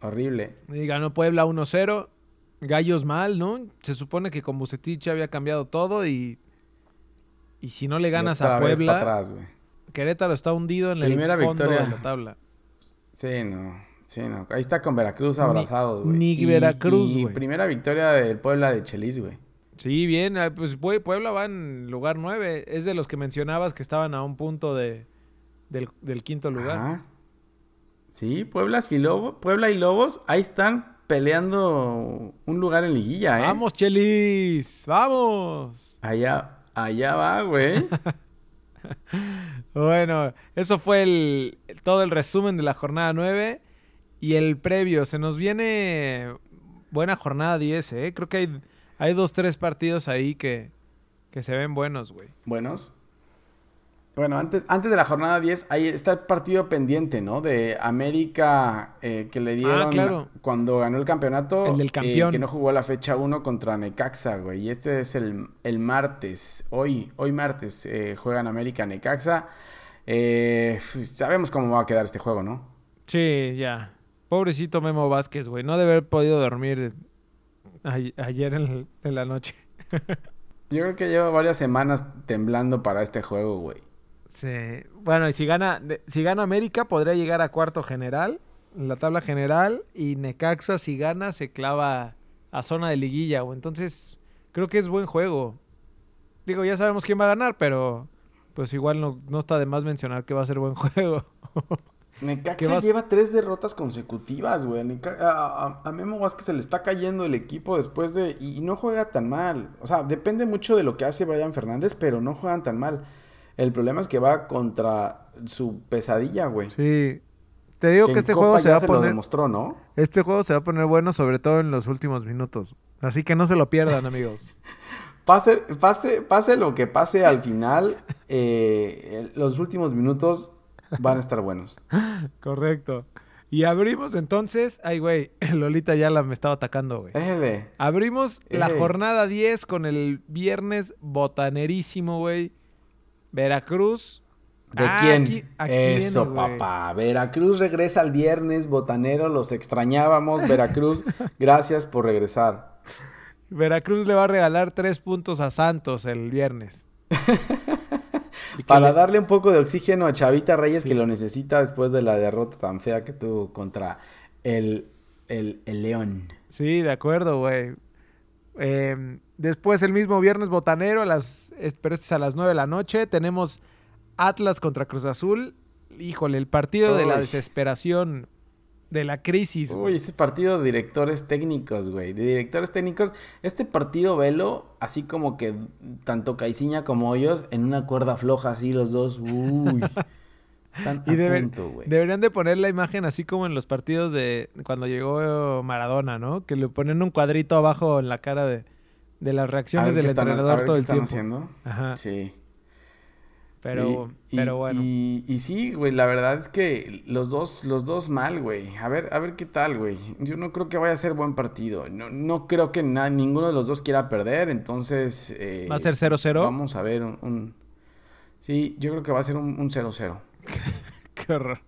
Horrible. Y ganó Puebla 1-0. Gallos mal, ¿no? Se supone que con Bucetich había cambiado todo y... Y si no le ganas a Puebla, atrás. Querétaro está hundido en Primera el fondo victoria. de la tabla. Sí, no. Sí, no. Ahí está con Veracruz Ni- abrazados, güey. ni Y- Veracruz, y güey. primera victoria del Puebla de Chelis, güey. Sí, bien. ah, Pues Pue- Puebla va en lugar 9. Es de los que mencionabas que estaban a un punto de, del, del quinto lugar. Ajá. Sí, Puebla y Lobos, Puebla y Lobos, ahí están peleando un lugar en liguilla, ¿eh? ¡Vamos, Chelis! ¡Vamos! Allá, allá va, güey. [laughs] Bueno, eso fue el, todo el resumen de la jornada 9 y el previo. Se nos viene buena jornada 10, ¿eh? Creo que hay, hay dos, tres partidos ahí que, que se ven buenos, güey. Buenos. Bueno, antes, antes de la jornada 10, ahí está el partido pendiente, ¿no? De América eh, que le dieron claro. cuando ganó el campeonato. El del eh, campeón. que no jugó la fecha 1 contra Necaxa, güey. Y este es el, el martes. Hoy, hoy martes eh, juegan América Necaxa. Eh, sabemos cómo va a quedar este juego, ¿no? Sí, ya. Pobrecito Memo Vázquez, güey. No debe haber podido dormir ayer en, en la noche. [laughs] Yo creo que lleva varias semanas temblando para este juego, güey. Sí. Bueno, y si gana, si gana América, podría llegar a cuarto general, en la tabla general, y Necaxa, si gana, se clava a zona de liguilla, güey. Entonces, creo que es buen juego. Digo, ya sabemos quién va a ganar, pero pues igual no, no está de más mencionar que va a ser buen [laughs] juego. ¿Qué Necaxa vas- lleva tres derrotas consecutivas, güey. A, a- a Memo Vázquez se le está cayendo el equipo después de... Y no juega tan mal. O sea, depende mucho de lo que hace Brian Fernández, pero no juegan tan mal. El problema es que va contra su pesadilla, güey. Sí. Te digo que, este Copa juego se va a se lo poner. demostró, ¿no? Este juego se va a poner bueno, sobre todo en los últimos minutos. Así que no se lo pierdan, [laughs] amigos. Pase, pase, pase lo que pase al final, eh, los últimos minutos van a estar buenos. [laughs] Correcto. Y abrimos entonces. Ay, güey, [laughs] Lolita ya la me estaba atacando, güey. Abrimos la jornada 10 con el viernes botanerísimo, güey. Veracruz. ¿De Ah, quién? aquí- aquí Eso, viene, papá. Veracruz regresa el viernes, botanero, los extrañábamos. Veracruz, [laughs] gracias por regresar. Veracruz le va a regalar tres puntos a Santos el viernes. Para le- darle un poco de oxígeno a Chavita Reyes Sí. que lo necesita después de la derrota tan fea que tuvo contra el, el, el León. Sí, de acuerdo, güey. Eh, después el mismo viernes botanero, a las, pero esto es a las 9 de la noche. Tenemos Atlas contra Cruz Azul. Híjole, el partido de la desesperación, de la crisis. Uy, este partido de directores técnicos, güey. De directores técnicos. Este partido, velo, así como que tanto Caiciña como ellos en una cuerda floja, así los dos. Uy. [laughs] Están Y a deben- punto, güey. deberían de poner la imagen así como en los partidos de cuando llegó Maradona, ¿no? Que le ponen un cuadrito abajo en la cara de, de las reacciones del están- entrenador todo el tiempo. haciendo. Ajá. Sí. Pero, Y- pero bueno. Y, y sí, güey, la verdad es que los dos, los dos mal, güey. A ver, a ver qué tal, güey. Yo no creo que vaya a ser buen partido. No, no creo que na- ninguno de los dos quiera perder, entonces... eh, ¿Va a ser 0-0? Vamos a ver un, un- Sí, yo creo que va a ser un un 0-0. [laughs] Qué horror.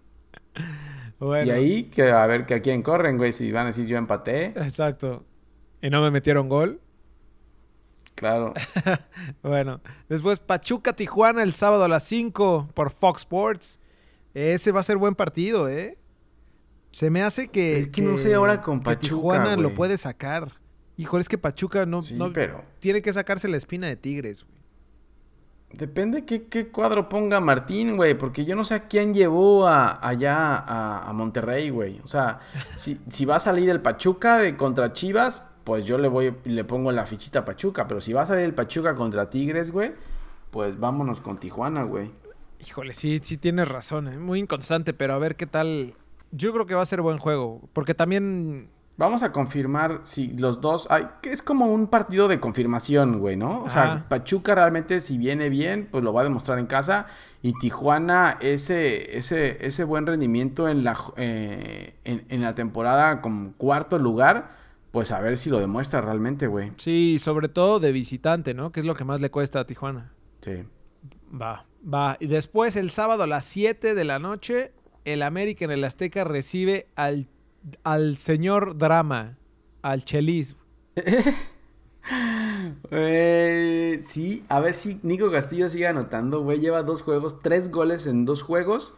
Bueno. Y ahí, que a ver que a quién corren, güey. Si van a decir yo empaté. Exacto. Y no me metieron gol. Claro. [laughs] bueno, después Pachuca Tijuana el sábado a las 5 por Fox Sports. Ese va a ser buen partido, ¿eh? Se me hace que. Es que, no sé ahora con Pachuca. Tijuana lo puede sacar. Híjole, es que Pachuca no, no pero... tiene que sacarse la espina de Tigres, güey. Depende qué, qué cuadro ponga Martín, güey, porque yo no sé a quién llevó a, allá a, Monterrey, güey. O sea, si, si, va a salir el Pachuca de contra Chivas, pues yo le voy, le pongo la fichita a Pachuca. Pero si va a salir el Pachuca contra Tigres, güey, pues vámonos con Tijuana, güey. Híjole, sí, sí tienes razón, ¿eh? muy inconstante, pero a ver qué tal. Yo creo que va a ser buen juego, porque también Vamos a confirmar si los dos. Hay, que es como un partido de confirmación, güey, ¿no? O sea, Pachuca realmente, si viene bien, pues lo va a demostrar en casa. Y Tijuana, ese, ese, ese buen rendimiento en la, eh, en, la temporada como cuarto lugar, pues a ver si lo demuestra realmente, güey. Sí, sobre todo de visitante, ¿no? Que es lo que más le cuesta a Tijuana. Sí. Va, va. Y después, el sábado a las 7 de la noche, el América en el Azteca recibe al al señor Drama, al Chelis. [laughs] Eh, sí, a ver si Nico Castillo sigue anotando, güey. Lleva dos juegos, tres goles en dos juegos.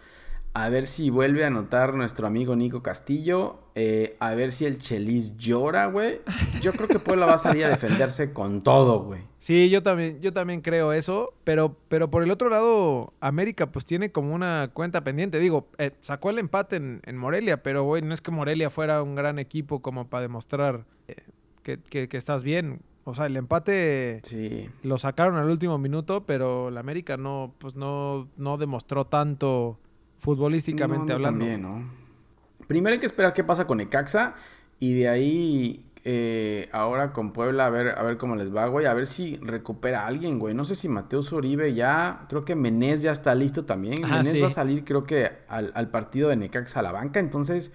A ver si vuelve a anotar nuestro amigo Nico Castillo. Eh, a ver si el Chelis llora, güey. Yo creo que Puebla va a salir a defenderse con todo, güey. Sí, yo también, yo también creo eso. Pero, pero por el otro lado, América pues tiene como una cuenta pendiente. Digo, eh, sacó el empate en, Morelia, pero güey, no es que Morelia fuera un gran equipo como para demostrar eh, que, que, estás bien. O sea, el empate sí. lo sacaron al último minuto, pero la América no, pues no, no demostró tanto futbolísticamente hablando. También, ¿no? Primero hay que esperar qué pasa con Ecaxa y de ahí eh, ahora con Puebla a ver, a ver cómo les va, güey. A ver si recupera a alguien, güey. No sé si Mateus Uribe ya, creo que Menés ya está listo también. Menés va a salir creo que al, partido de Necaxa a la banca, entonces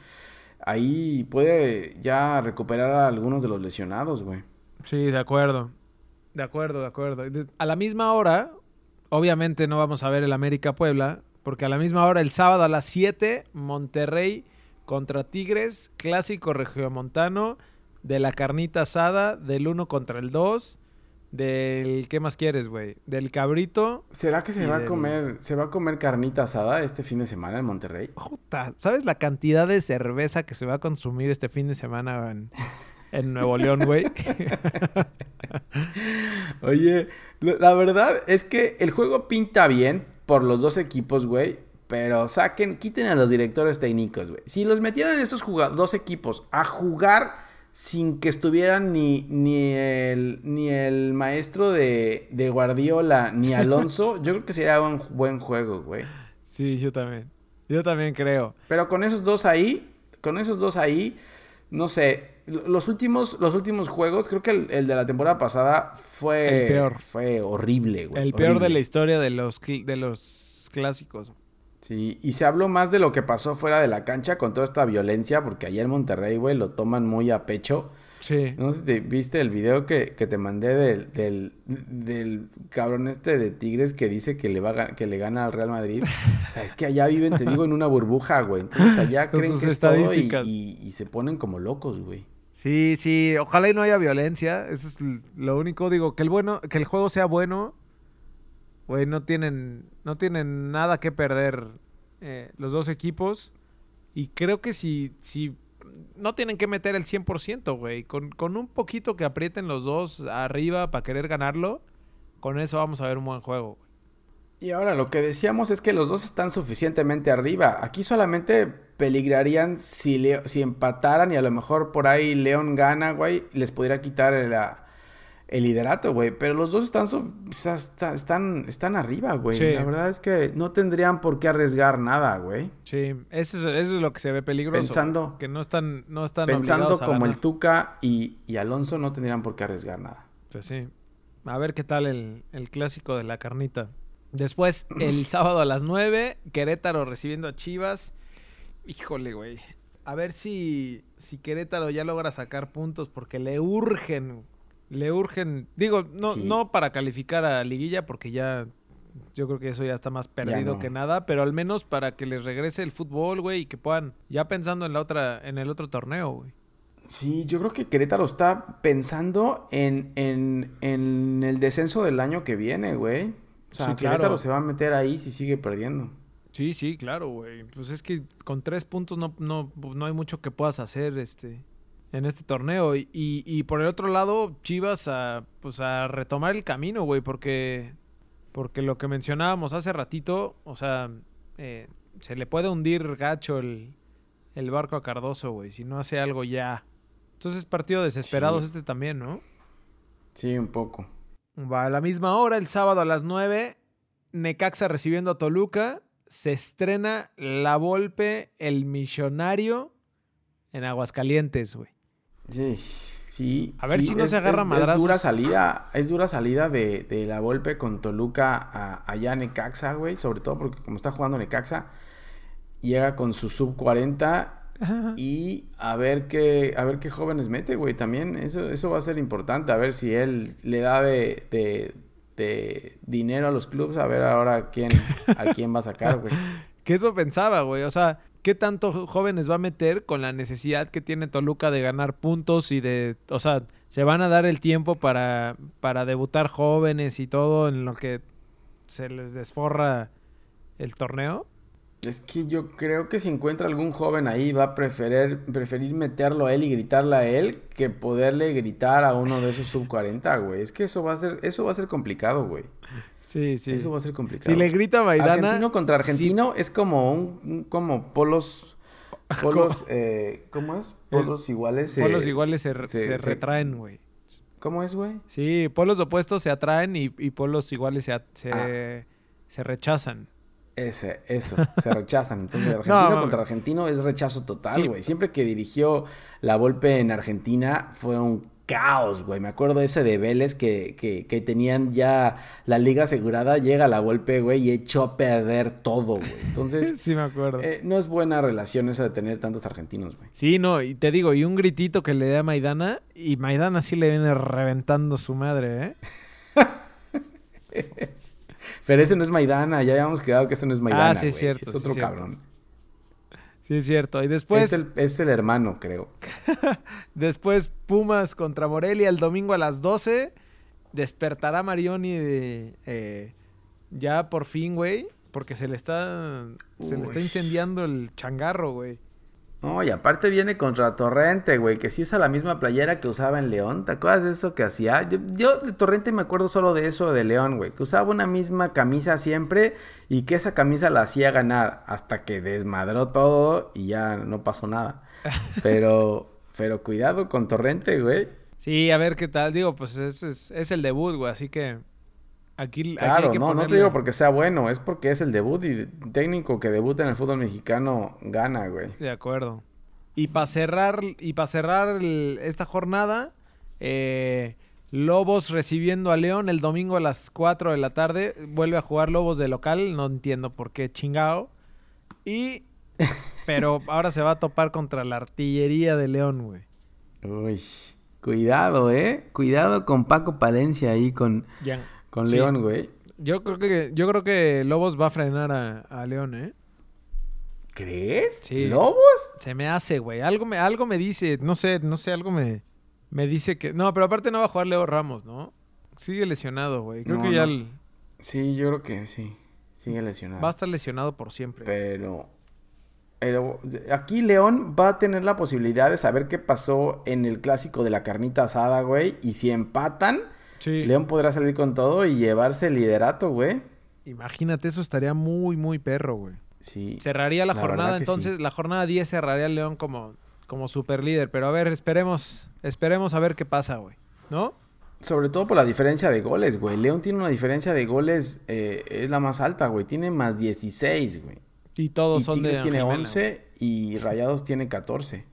ahí puede ya recuperar a algunos de los lesionados, güey. Sí, de acuerdo. De acuerdo, de acuerdo. A la misma hora, obviamente no vamos a ver el América Puebla, porque a la misma hora, el sábado a las 7, Monterrey contra Tigres, clásico regiomontano, de la carnita asada, del 1 contra el 2, del... ¿Qué más quieres, güey? Del cabrito. ¿Será que se va a comer, se va a comer carnita asada este fin de semana en Monterrey? Puta, ¿sabes la cantidad de cerveza que se va a consumir este fin de semana en, en Nuevo León, güey? [laughs] Oye, la verdad es que el juego pinta bien, por los dos equipos, güey. Pero saquen, quiten a los directores técnicos, güey. Si los metieran estos dos equipos a jugar sin que estuvieran ni, ni, el, ni el maestro de, de Guardiola ni [laughs] Alonso, yo creo que sería un buen juego, güey. Sí, yo también. Yo también creo. Pero con esos dos ahí, con esos dos ahí, no sé, los últimos, los últimos juegos, creo que el, de la temporada pasada fue. El peor. Fue horrible, güey. El peor de la historia de los, de los clásicos. Sí, y se habló más de lo que pasó fuera de la cancha con toda esta violencia, porque allá en Monterrey, güey, lo toman muy a pecho. Sí. No sé si viste el video que, te mandé del, del, cabrón este de Tigres que dice que le va que le gana al Real Madrid. o sea, es que allá viven, te digo, en una burbuja, güey. Entonces allá creen que es todo y, y, se ponen como locos, güey. Sí, sí, ojalá y no haya violencia. Eso es lo único. Digo, que el bueno, que el juego sea bueno. Güey, no tienen, no tienen nada que perder eh, los dos equipos. Y creo que si, si no tienen que meter el 100%, güey. Con, con un poquito que aprieten los dos arriba para querer ganarlo, con eso vamos a ver un buen juego. Y ahora lo que decíamos es que los dos están suficientemente arriba. Aquí solamente peligrarían si, si empataran y a lo mejor por ahí León gana, güey, les pudiera quitar el, el liderato, güey. Pero los dos están, están, están arriba, güey. La verdad es que no tendrían por qué arriesgar nada, güey. Sí, eso es, lo que se ve peligroso. Pensando. Que no están, no están Pensando como el Tuca y, y Alonso no tendrían por qué arriesgar nada. Pues sí. A ver qué tal el, el clásico de la carnita. Después, el [laughs] sábado a las 9, Querétaro recibiendo a Chivas. Híjole, güey. A ver si, si Querétaro ya logra sacar puntos porque le urgen. Le urgen. Digo, no, no para calificar a Liguilla porque ya. Yo creo que eso ya está más perdido que nada, pero al menos para que les regrese el fútbol, güey, y que puedan, ya pensando en la otra, en el otro torneo, güey. Sí, yo creo que Querétaro está pensando en, en, en el descenso del año que viene, güey. O sea, Querétaro se va a meter ahí si sigue perdiendo. Sí, sí, claro, güey. Pues es que con tres puntos no, no, no hay mucho que puedas hacer este, en este torneo. Y, y, por el otro lado, Chivas a, pues a retomar el camino, güey, porque, porque lo que mencionábamos hace ratito, o sea, eh, se le puede hundir gacho el, el barco a Cardoso, güey, si no hace algo ya. Entonces, partido desesperados este también, ¿no? Sí, un poco. Va a la misma hora, el sábado a las 9, Necaxa recibiendo a Toluca. Se estrena La Volpe, el millonario, en Aguascalientes, güey. Sí, sí. A ver si no se agarra madrazos. Es dura salida, es dura salida de, La Volpe con Toluca a, allá Necaxa, güey. Sobre todo porque como está jugando Necaxa, llega con su sub 40 y a ver qué, a ver qué jóvenes mete, güey, también. Eso, eso va a ser importante. A ver si él le da de, de, dinero a los clubes. A ver ahora quién, a quién va a sacar, güey. [laughs] que eso pensaba, güey. O sea, ¿qué tanto jóvenes va a meter con la necesidad que tiene Toluca de ganar puntos y de... O sea, se van a dar el tiempo para, para debutar jóvenes y todo en lo que se les desforra el torneo? Es que yo creo que si encuentra algún joven ahí va a preferir, preferir meterlo a él y gritarle a él que poderle gritar a uno de esos sub 40, güey. Es que eso va a ser, eso va a ser complicado, güey. Sí, sí. Eso va a ser complicado. Si le grita Maidana... Argentino contra argentino es como un, como polos... [laughs] Polos, eh, ¿cómo es? Polos iguales. polos iguales se, retraen, güey. ¿Cómo es, güey? Sí, polos opuestos se atraen y, polos iguales se, se, ah. se rechazan. Ese, eso, se rechazan. Entonces, [laughs] argentino contra argentino es rechazo total, güey. Siempre que dirigió la Volpe en Argentina fue un caos, güey. Me acuerdo ese de Vélez que, que, tenían ya la liga asegurada, llega la Volpe, güey, y echó a perder todo, güey. Entonces, [laughs] sí me acuerdo. Eh, no es buena relación esa de tener tantos argentinos, güey. Sí, no, y te digo, y un gritito que le da a Maidana, y Maidana sí le viene reventando su madre, ¿eh? [laughs] Pero ese no es Maidana, ya habíamos quedado que ese no es Maidana. Ah, sí, es cierto. Es otro cabrón. Sí, es cierto. Y después. Es el, hermano, creo. [laughs] después Pumas contra Morelia el domingo a las 12. Despertará Marioni de. Eh, ya por fin, güey. Porque se le está. Se le está incendiando el changarro, güey. No, y aparte viene contra Torrente, güey, que sí usa la misma playera que usaba en León. ¿Te acuerdas de eso que hacía? Yo, de Torrente me acuerdo solo de eso de León, güey, que usaba una misma camisa siempre y que esa camisa la hacía ganar hasta que desmadró todo y ya no pasó nada. [laughs] Pero, pero cuidado con Torrente, güey. Sí, a ver qué tal. Digo, pues es, es, es el debut, güey, así que Aquí, claro, no, no te digo porque sea bueno, es porque es el debut y técnico que debuta en el fútbol mexicano gana, güey. De acuerdo. Y para cerrar, y para cerrar esta jornada, eh, Lobos recibiendo a León el domingo a las 4 de la tarde. Vuelve a jugar Lobos de local, no entiendo por qué chingado. Y. [laughs] Pero ahora se va a topar contra la artillería de León, güey. Uy. Cuidado, eh. Cuidado con Paco Palencia ahí con. Con León, güey. Yo creo que, yo creo que Lobos va a frenar a, León, ¿eh? ¿Crees? Sí. ¿Lobos? Se me hace, güey. Algo me, algo me dice, no sé, no sé, algo me, me dice que. No, pero aparte no va a jugar Leo Ramos, ¿no? Sigue lesionado, güey. Creo que ya. Sí, yo creo que sí. Sigue lesionado. Va a estar lesionado por siempre. Pero. Pero aquí León va a tener la posibilidad de saber qué pasó en el clásico de la carnita asada, güey. Y si empatan León podrá salir con todo y llevarse el liderato, güey. Imagínate, eso estaría muy, muy perro, güey. Sí. Cerraría la, jornada, entonces, la jornada 10 cerraría el León como, como super líder. Pero a ver, esperemos, esperemos a ver qué pasa, güey. ¿No? Sobre todo por la diferencia de goles, güey. León tiene una diferencia de goles, eh, es la más alta, güey. Tiene más 16, güey. Y todos son de tiene 11 y Rayados tiene 14.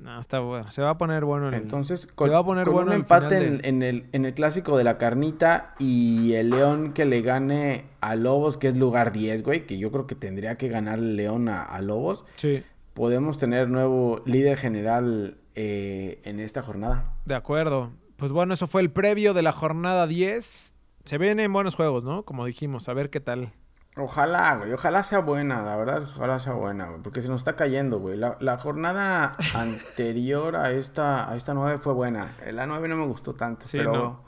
No, está bueno. Se va a poner bueno el, Entonces, con, se va a poner bueno un empate en, el, en el clásico de la carnita y el León que le gane a Lobos, que es lugar 10, güey, que yo creo que tendría que ganar el León a, Lobos. Sí. Podemos tener nuevo líder general eh, en esta jornada. De acuerdo. Pues bueno, eso fue el previo de la jornada 10. Se vienen buenos juegos, ¿no? Como dijimos, a ver qué tal. Ojalá, güey, ojalá sea buena, la verdad, ojalá sea buena, güey, porque se nos está cayendo, güey. La, jornada [laughs] anterior a esta, a esta 9 fue buena. La 9 no me gustó tanto, pero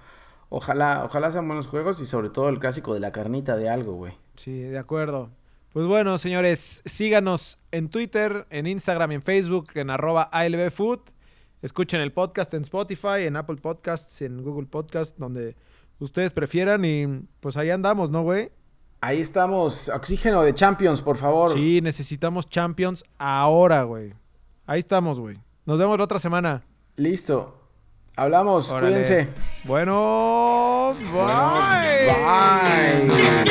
ojalá, ojalá sean buenos juegos y sobre todo el clásico de la carnita de algo, güey. Sí, de acuerdo. Pues bueno, señores, síganos en Twitter, en Instagram, en Facebook, en arroba ALBFood. Escuchen el podcast en Spotify, en Apple Podcasts, en Google Podcasts, donde ustedes prefieran. Y pues ahí andamos, ¿no, güey? Ahí estamos. Oxígeno de Champions, por favor. Sí, necesitamos Champions ahora, güey. Ahí estamos, güey. Nos vemos la otra semana. Listo. Hablamos. Cuídense. Bueno, bye. Bye.